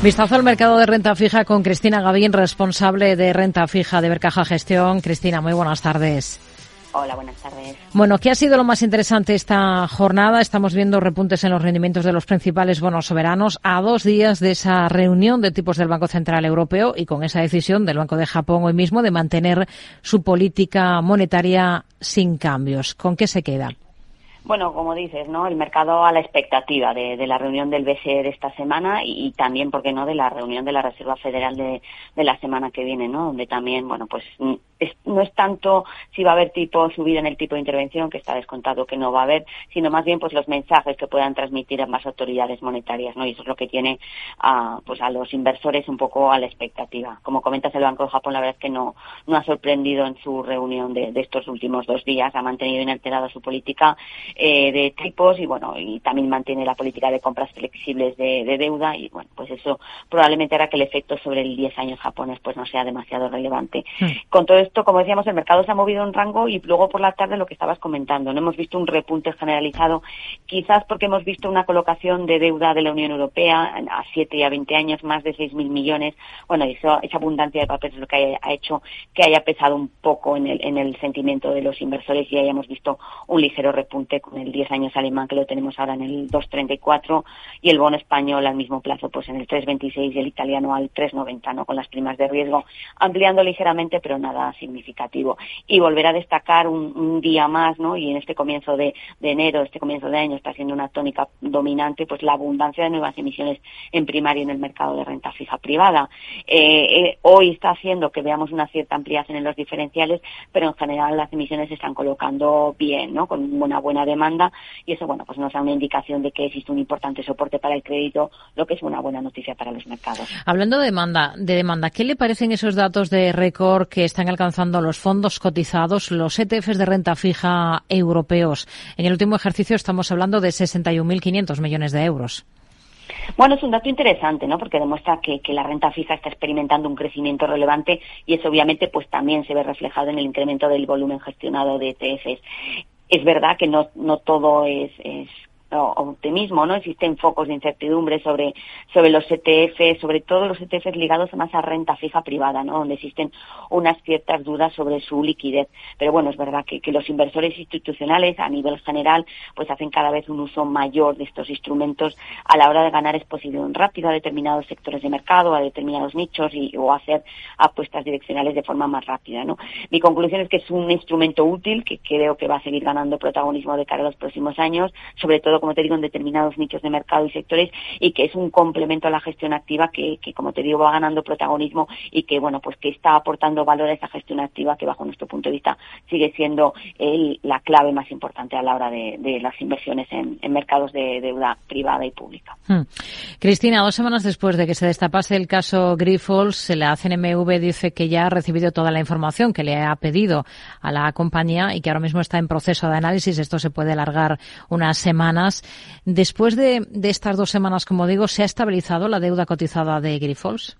Vistazo al mercado de renta fija con Cristina Gavín, responsable de renta fija de Bercaja Gestión. Cristina, muy buenas tardes. Hola, buenas tardes. Bueno, ¿qué ha sido lo más interesante esta jornada? Estamos viendo repuntes en los rendimientos de los principales bonos soberanos a dos días de esa reunión de tipos del Banco Central Europeo y con esa decisión del Banco de Japón hoy mismo de mantener su política monetaria sin cambios. ¿Con qué se queda? Bueno, como dices, ¿no? El mercado a la expectativa de, la reunión del BCE de esta semana y, también, ¿por qué no?, de la reunión de la Reserva Federal de, de, la semana que viene, ¿no? Donde también, bueno, pues no es tanto si va a haber tipo subida en el tipo de intervención, que está descontado que no va a haber, sino más bien pues los mensajes que puedan transmitir ambas autoridades monetarias, ¿no? Y eso es lo que tiene a, pues a los inversores un poco a la expectativa. Como comentas, el Banco de Japón la verdad es que no, no ha sorprendido en su reunión de, estos últimos dos días, ha mantenido inalterada su política eh, de tipos y bueno, y también mantiene la política de compras flexibles de, deuda y bueno, pues eso probablemente hará que el efecto sobre el 10 años japonés pues no sea demasiado relevante. Hmm. Con todo esto, como decíamos, el mercado se ha movido en rango y luego por la tarde lo que estabas comentando, no hemos visto un repunte generalizado, quizás porque hemos visto una colocación de deuda de la Unión Europea a 7 y a 20 años, más de 6.000 millones. Bueno, eso, esa abundancia de papeles es lo que ha hecho que haya pesado un poco en el, en el sentimiento de los inversores y hayamos visto un ligero repunte con el 10 años alemán que lo tenemos ahora en el 2.34 y el bono español al mismo plazo pues en el 3.26 y el italiano al 3.90, ¿no? Con las primas de riesgo ampliando ligeramente, pero nada significativo. Y volver a destacar un, día más, ¿no? Y en este comienzo de, enero, este comienzo de año está siendo una tónica dominante, pues la abundancia de nuevas emisiones en primario en el mercado de renta fija privada. Eh, eh, hoy está haciendo que veamos una cierta ampliación en los diferenciales, pero en general las emisiones se están colocando bien, ¿no? Con una buena demanda y eso, bueno, pues nos da una indicación de que existe un importante soporte para el crédito, lo que es una buena noticia para los mercados. Hablando de demanda, de demanda, ¿qué le parecen esos datos de récord que están alcanzando los fondos cotizados, los ETFs de renta fija europeos. En el último ejercicio estamos hablando de 61.500 millones de euros. Bueno, es un dato interesante, ¿no? Porque demuestra que, la renta fija está experimentando un crecimiento relevante y eso obviamente pues también se ve reflejado en el incremento del volumen gestionado de ETFs. Es verdad que no, no todo es, es optimismo, ¿no? Existen focos de incertidumbre sobre, sobre los ETF, sobre todo los ETFs ligados más a renta fija privada, ¿no? Donde existen unas ciertas dudas sobre su liquidez. Pero bueno, es verdad que, que los inversores institucionales a nivel general pues hacen cada vez un uso mayor de estos instrumentos a la hora de ganar exposición rápida a determinados sectores de mercado, a determinados nichos y, o hacer apuestas direccionales de forma más rápida, ¿no? Mi conclusión es que es un instrumento útil que creo que va a seguir ganando protagonismo de cara a los próximos años, sobre todo como te digo, en determinados nichos de mercado y sectores y que es un complemento a la gestión activa que, como te digo, va ganando protagonismo y que, bueno, pues que está aportando valor a esa gestión activa que, bajo nuestro punto de vista, sigue siendo la clave más importante a la hora de, las inversiones en, mercados de deuda privada y pública. Hmm. Cristina, dos semanas después de que se destapase el caso Grifols, la CNMV dice que ya ha recibido toda la información que le ha pedido a la compañía y que ahora mismo está en proceso de análisis. Esto se puede alargar unas semanas Después de, estas dos semanas, como digo, ¿se ha estabilizado la deuda cotizada de Grifols?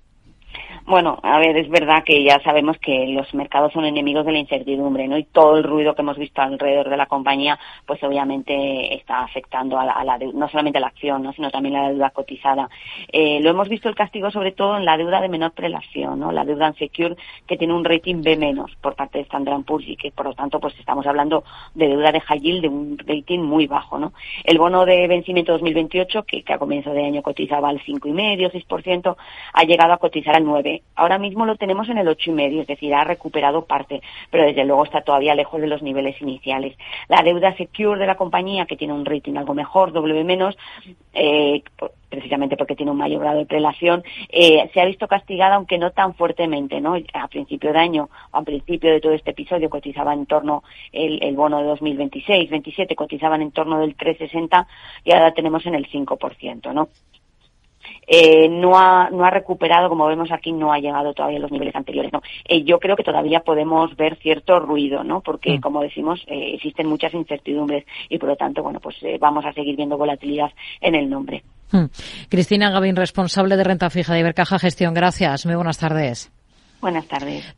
Bueno, a ver, es verdad que ya sabemos que los mercados son enemigos de la incertidumbre, ¿no? Y todo el ruido que hemos visto alrededor de la compañía, pues obviamente está afectando a la, no solamente a la acción, ¿no? Sino también a la deuda cotizada. Eh, lo hemos visto el castigo sobre todo en la deuda de menor prelación, ¿no? La deuda unsecure que tiene un rating B menos por parte de Standard Poor's y que por lo tanto pues estamos hablando de deuda de high yield de un rating muy bajo, ¿no? El bono de vencimiento 2028 que, que a comienzo de año cotizaba al 5,5, 6%, ha llegado a cotizar al 9 Ahora mismo lo tenemos en el ocho y medio, es decir, ha recuperado parte, pero desde luego está todavía lejos de los niveles iniciales. La deuda secure de la compañía, que tiene un rating algo mejor, W menos, eh, precisamente porque tiene un mayor grado de prelación, eh, se ha visto castigada, aunque no tan fuertemente, ¿no? A principio de año, a principio de todo este episodio, cotizaba en torno el, el bono de 2026, 27 cotizaban en torno del 3,60 y ahora tenemos en el 5%, ¿no? Eh, no, ha, no ha recuperado, como vemos aquí, no ha llegado todavía a los niveles anteriores. ¿no? Eh, yo creo que todavía podemos ver cierto ruido, ¿no? porque, mm. como decimos, eh, existen muchas incertidumbres y, por lo tanto, bueno, pues eh, vamos a seguir viendo volatilidad en el nombre. Mm. Cristina Gavín, responsable de renta fija de Ibercaja Gestión. Gracias. Muy buenas tardes. Buenas tardes.